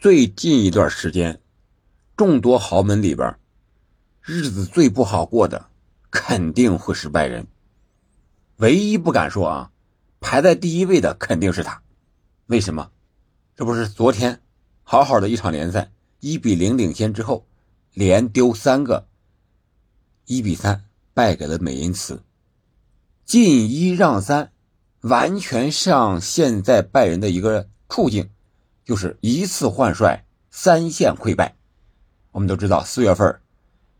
最近一段时间，众多豪门里边，日子最不好过的肯定会是拜仁。唯一不敢说啊，排在第一位的肯定是他。为什么？这不是昨天好好的一场联赛，一比零领先之后，连丢三个，一比三败给了美因茨，进一让三，完全像现在拜仁的一个处境。就是一次换帅，三线溃败。我们都知道，四月份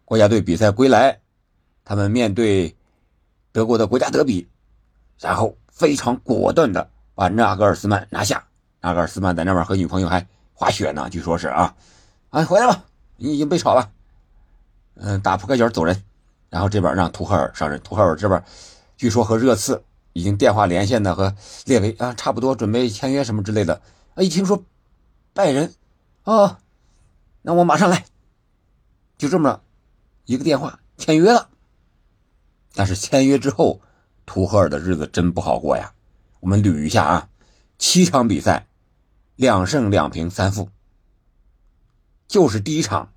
国家队比赛归来，他们面对德国的国家德比，然后非常果断的把纳格尔斯曼拿下。纳格尔斯曼在那边和女朋友还滑雪呢，据说是啊，哎，回来吧，你已经被炒了，嗯，打扑克角走人。然后这边让图赫尔上任，图赫尔这边据说和热刺已经电话连线的，和列维啊差不多准备签约什么之类的。啊，一听说。拜仁，啊，那我马上来。就这么一个电话签约了。但是签约之后，图赫尔的日子真不好过呀。我们捋一下啊，七场比赛，两胜两平三负。就是第一场，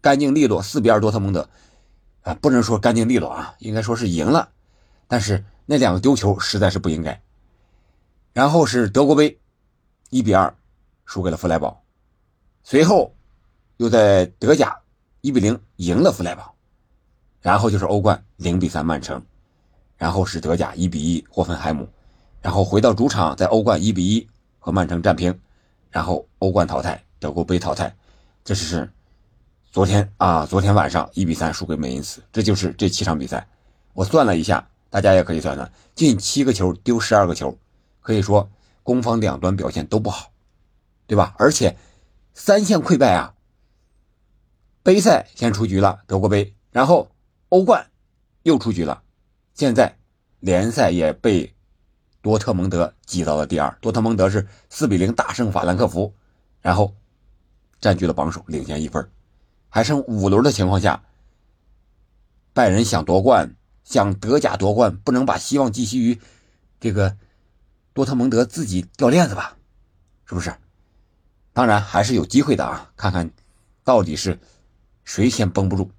干净利落，四比二多特蒙德，啊，不能说干净利落啊，应该说是赢了。但是那两个丢球实在是不应该。然后是德国杯，一比二。输给了弗莱堡，随后又在德甲一比零赢了弗莱堡，然后就是欧冠零比三曼城，然后是德甲一比一霍芬海姆，然后回到主场在欧冠一比一和曼城战平，然后欧冠淘汰，德国杯淘汰，这是昨天啊，昨天晚上一比三输给美因茨，这就是这七场比赛，我算了一下，大家也可以算算，进七个球丢十二个球，可以说攻方两端表现都不好。对吧？而且三线溃败啊！杯赛先出局了，德国杯，然后欧冠又出局了，现在联赛也被多特蒙德挤到了第二。多特蒙德是四比零大胜法兰克福，然后占据了榜首，领先一分，还剩五轮的情况下，拜仁想夺冠，想德甲夺冠，不能把希望寄希于这个多特蒙德自己掉链子吧？是不是？当然还是有机会的啊！看看到底是谁先绷不住。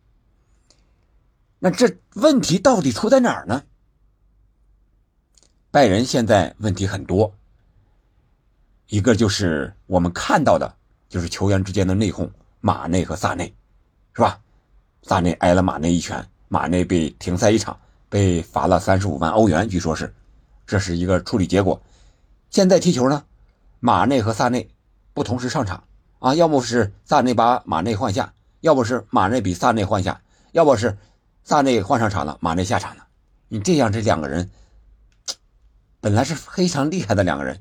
那这问题到底出在哪儿呢？拜仁现在问题很多，一个就是我们看到的，就是球员之间的内讧，马内和萨内，是吧？萨内挨了马内一拳，马内被停赛一场，被罚了三十五万欧元，据说是，这是一个处理结果。现在踢球呢，马内和萨内。不同时上场啊，要么是萨内把马内换下，要不是马内比萨内换下，要不是萨内换上场了，马内下场了。你这样，这两个人本来是非常厉害的两个人，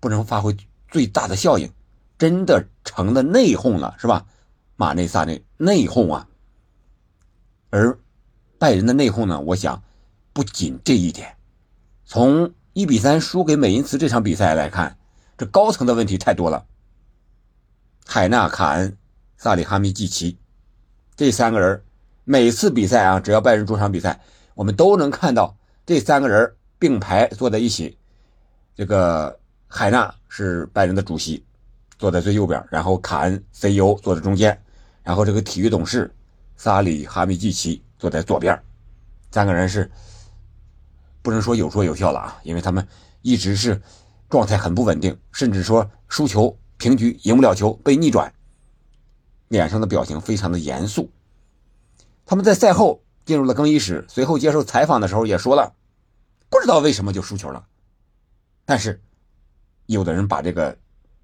不能发挥最大的效应，真的成了内讧了，是吧？马内、萨内内讧啊。而拜仁的内讧呢，我想不仅这一点，从一比三输给美因茨这场比赛来看。这高层的问题太多了。海纳、卡恩、萨里哈米季奇这三个人，每次比赛啊，只要拜仁主场比赛，我们都能看到这三个人并排坐在一起。这个海纳是拜仁的主席，坐在最右边，然后卡恩 CEO 坐在中间，然后这个体育董事萨里哈米季奇坐在左边。三个人是不能说有说有笑了啊，因为他们一直是。状态很不稳定，甚至说输球、平局、赢不了球、被逆转，脸上的表情非常的严肃。他们在赛后进入了更衣室，随后接受采访的时候也说了，不知道为什么就输球了。但是，有的人把这个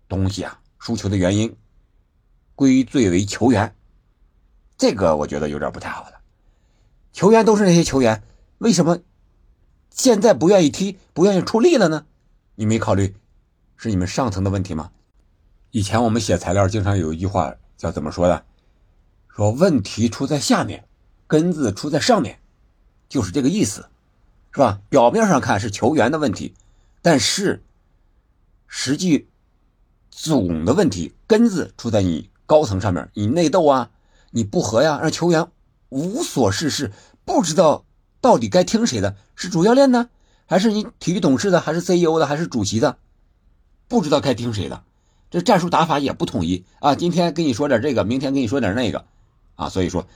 东西啊，输球的原因归罪为球员，这个我觉得有点不太好了。球员都是那些球员，为什么现在不愿意踢、不愿意出力了呢？你没考虑，是你们上层的问题吗？以前我们写材料经常有一句话叫怎么说的？说问题出在下面，根子出在上面，就是这个意思，是吧？表面上看是球员的问题，但是实际总的问题根子出在你高层上面，你内斗啊，你不和呀，让球员无所事事，不知道到底该听谁的，是主教练呢？还是你体育董事的，还是 CEO 的，还是主席的，不知道该听谁的，这战术打法也不统一啊。今天跟你说点这个，明天跟你说点那个，啊，所以说，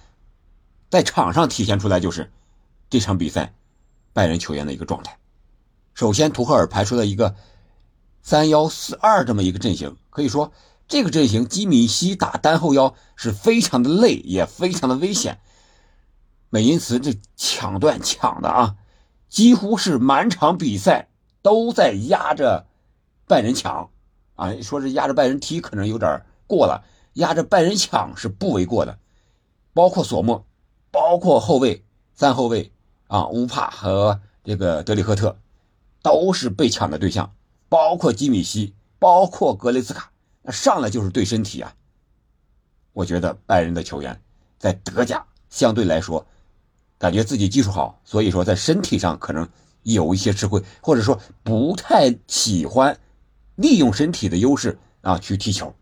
在场上体现出来就是这场比赛拜仁球员的一个状态。首先，图赫尔排出了一个三幺四二这么一个阵型，可以说这个阵型基米希打单后腰是非常的累，也非常的危险。美因茨这抢断抢的啊，几乎是满场比赛都在压着拜仁抢。啊，说是压着拜仁踢可能有点过了，压着拜仁抢是不为过的。包括索莫，包括后卫三后卫啊，乌帕和这个德里赫特，都是被抢的对象。包括基米希，包括格雷斯卡，那上来就是对身体啊。我觉得拜仁的球员在德甲相对来说，感觉自己技术好，所以说在身体上可能有一些吃亏，或者说不太喜欢。利用身体的优势啊去踢球，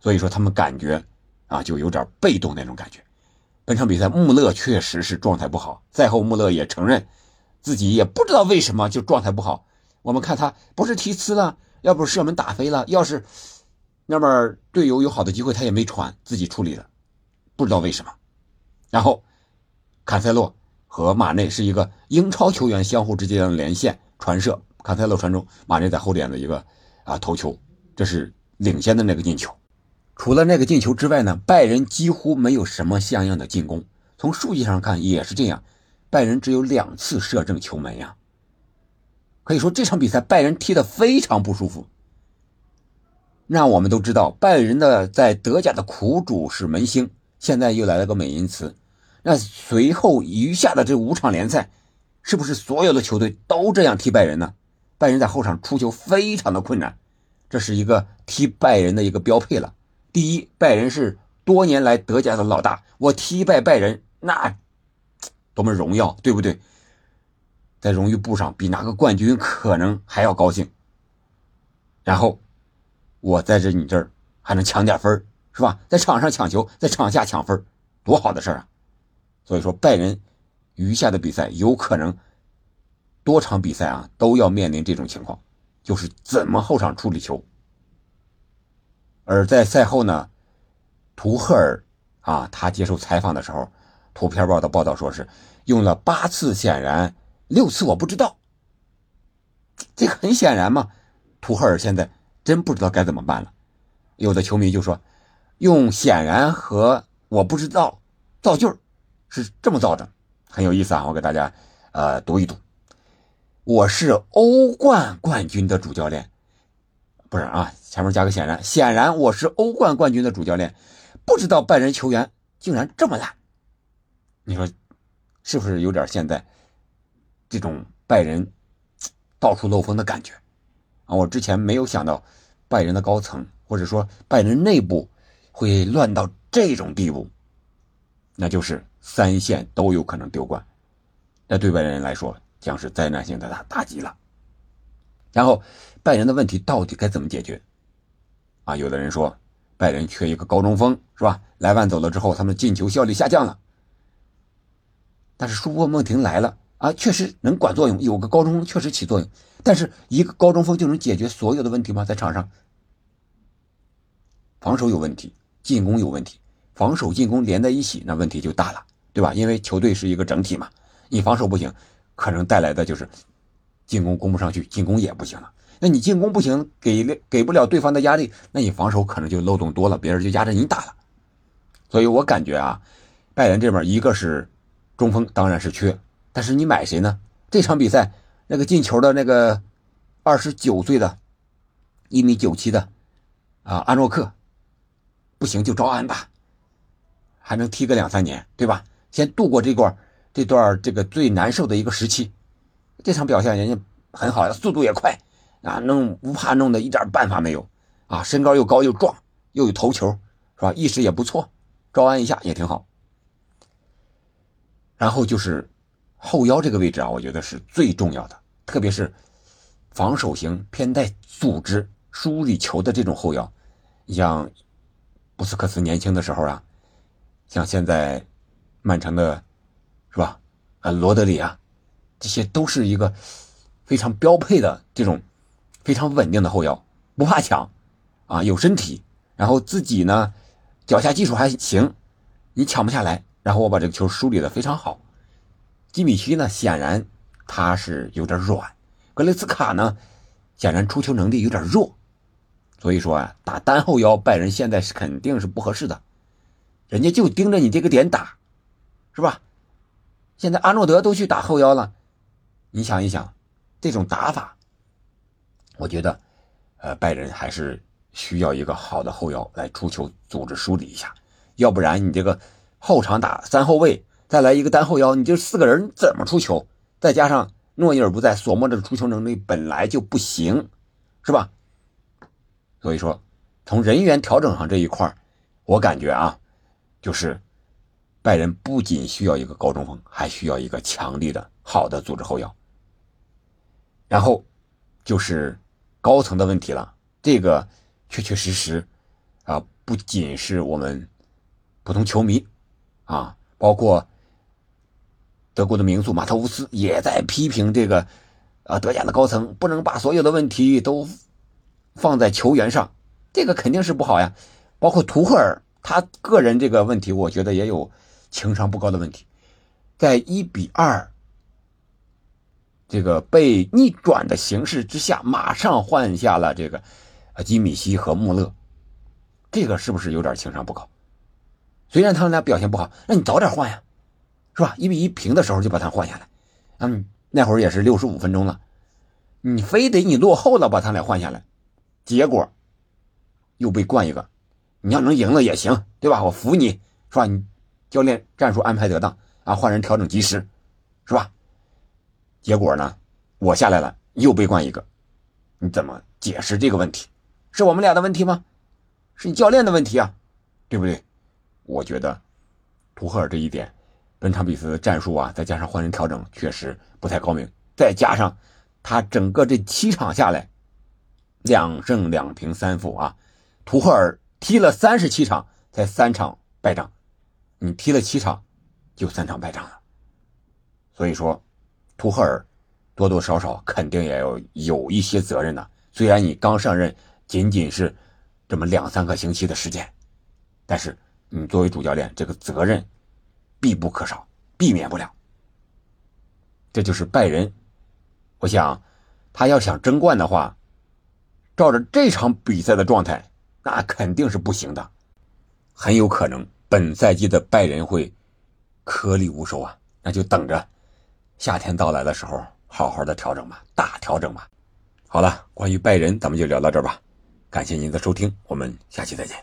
所以说他们感觉啊就有点被动那种感觉。本场比赛穆勒确实是状态不好，赛后穆勒也承认自己也不知道为什么就状态不好。我们看他不是踢呲了，要不是射门打飞了，要是那边队友有好的机会他也没传，自己处理了，不知道为什么。然后坎塞洛和马内是一个英超球员相互之间的连线传射，坎塞洛传中，马内在后点的一个。啊，头球，这是领先的那个进球。除了那个进球之外呢，拜仁几乎没有什么像样的进攻。从数据上看也是这样，拜仁只有两次射正球门呀。可以说这场比赛拜仁踢得非常不舒服。那我们都知道，拜仁的在德甲的苦主是门兴，现在又来了个美因茨。那随后余下的这五场联赛，是不是所有的球队都这样踢拜仁呢？拜仁在后场出球非常的困难，这是一个踢拜仁的一个标配了。第一，拜仁是多年来德甲的老大，我踢败拜仁那多么荣耀，对不对？在荣誉簿上比拿个冠军可能还要高兴。然后我在这你这儿还能抢点分是吧？在场上抢球，在场下抢分多好的事啊！所以说，拜仁余下的比赛有可能。多场比赛啊，都要面临这种情况，就是怎么后场处理球。而在赛后呢，图赫尔啊，他接受采访的时候，图片报的报道说是用了八次显然，六次我不知道。这很显然嘛，图赫尔现在真不知道该怎么办了。有的球迷就说，用显然和我不知道造句是这么造的，很有意思啊，我给大家呃读一读。我是欧冠冠军的主教练，不是啊，前面加个显然，显然我是欧冠冠军的主教练，不知道拜仁球员竟然这么烂，你说是不是有点现在这种拜仁到处漏风的感觉啊？我之前没有想到拜仁的高层或者说拜仁内部会乱到这种地步，那就是三线都有可能丢冠，那对拜仁来说。将是灾难性的打打击了。然后，拜仁的问题到底该怎么解决？啊，有的人说，拜仁缺一个高中锋，是吧？莱万走了之后，他们进球效率下降了。但是舒波莫廷来了啊，确实能管作用，有个高中锋确实起作用。但是一个高中锋就能解决所有的问题吗？在场上，防守有问题，进攻有问题，防守进攻连在一起，那问题就大了，对吧？因为球队是一个整体嘛，你防守不行。可能带来的就是进攻攻不上去，进攻也不行了。那你进攻不行，给给不了对方的压力，那你防守可能就漏洞多了，别人就压着你打了。所以我感觉啊，拜仁这边一个是中锋，当然是缺，但是你买谁呢？这场比赛那个进球的那个二十九岁的，一米九七的啊，阿诺克，不行就招安吧，还能踢个两三年，对吧？先度过这关。这段这个最难受的一个时期，这场表现人家很好，速度也快啊，弄不怕弄的一点办法没有啊，身高又高又壮，又有头球，是吧？意识也不错，招安一下也挺好。然后就是后腰这个位置啊，我觉得是最重要的，特别是防守型偏带组织梳理球的这种后腰，像布斯克茨年轻的时候啊，像现在曼城的。是吧？啊，罗德里啊，这些都是一个非常标配的这种非常稳定的后腰，不怕抢，啊，有身体，然后自己呢脚下技术还行，你抢不下来。然后我把这个球梳理的非常好。基米希呢，显然他是有点软，格雷斯卡呢，显然出球能力有点弱。所以说啊，打单后腰，拜仁现在是肯定是不合适的，人家就盯着你这个点打，是吧？现在阿诺德都去打后腰了，你想一想，这种打法，我觉得，呃，拜仁还是需要一个好的后腰来出球组织梳理一下，要不然你这个后场打三后卫，再来一个单后腰，你这四个人怎么出球？再加上诺伊尔不在，索莫这个出球能力本来就不行，是吧？所以说，从人员调整上这一块我感觉啊，就是拜仁不仅需要一个高中锋，还需要一个强力的好的组织后腰。然后就是高层的问题了，这个确确实实啊，不仅是我们普通球迷啊，包括德国的名宿马特乌斯也在批评这个啊，德甲的高层不能把所有的问题都。放在球员上，这个肯定是不好呀。包括图赫尔，他个人这个问题，我觉得也有情商不高的问题。在一比二这个被逆转的形势之下，马上换下了这个基米希和穆勒，这个是不是有点情商不高？虽然他们俩表现不好，那你早点换呀，是吧？一比一平的时候就把他换下来，嗯，那会儿也是六十五分钟了，你非得你落后了把他俩换下来。结果又被灌一个，你要能赢了也行，对吧？我服你，是吧？你教练战术安排得当啊，换人调整及时，是吧？结果呢，我下来了又被灌一个，你怎么解释这个问题？是我们俩的问题吗？是你教练的问题啊，对不对？我觉得图赫尔这一点，本场比赛的战术啊，再加上换人调整，确实不太高明。再加上他整个这七场下来。两胜两平三负啊，图赫尔踢了三十七场才三场败仗，你踢了七场就三场败仗了，所以说图赫尔多多少少肯定也要有一些责任的。虽然你刚上任仅仅是这么两三个星期的时间，但是你作为主教练，这个责任必不可少，避免不了。这就是拜仁，我想他要想争冠的话。照着这场比赛的状态，那肯定是不行的，很有可能本赛季的拜仁会颗粒无收啊！那就等着夏天到来的时候，好好的调整吧，大调整吧。好了，关于拜仁，咱们就聊到这儿吧。感谢您的收听，我们下期再见。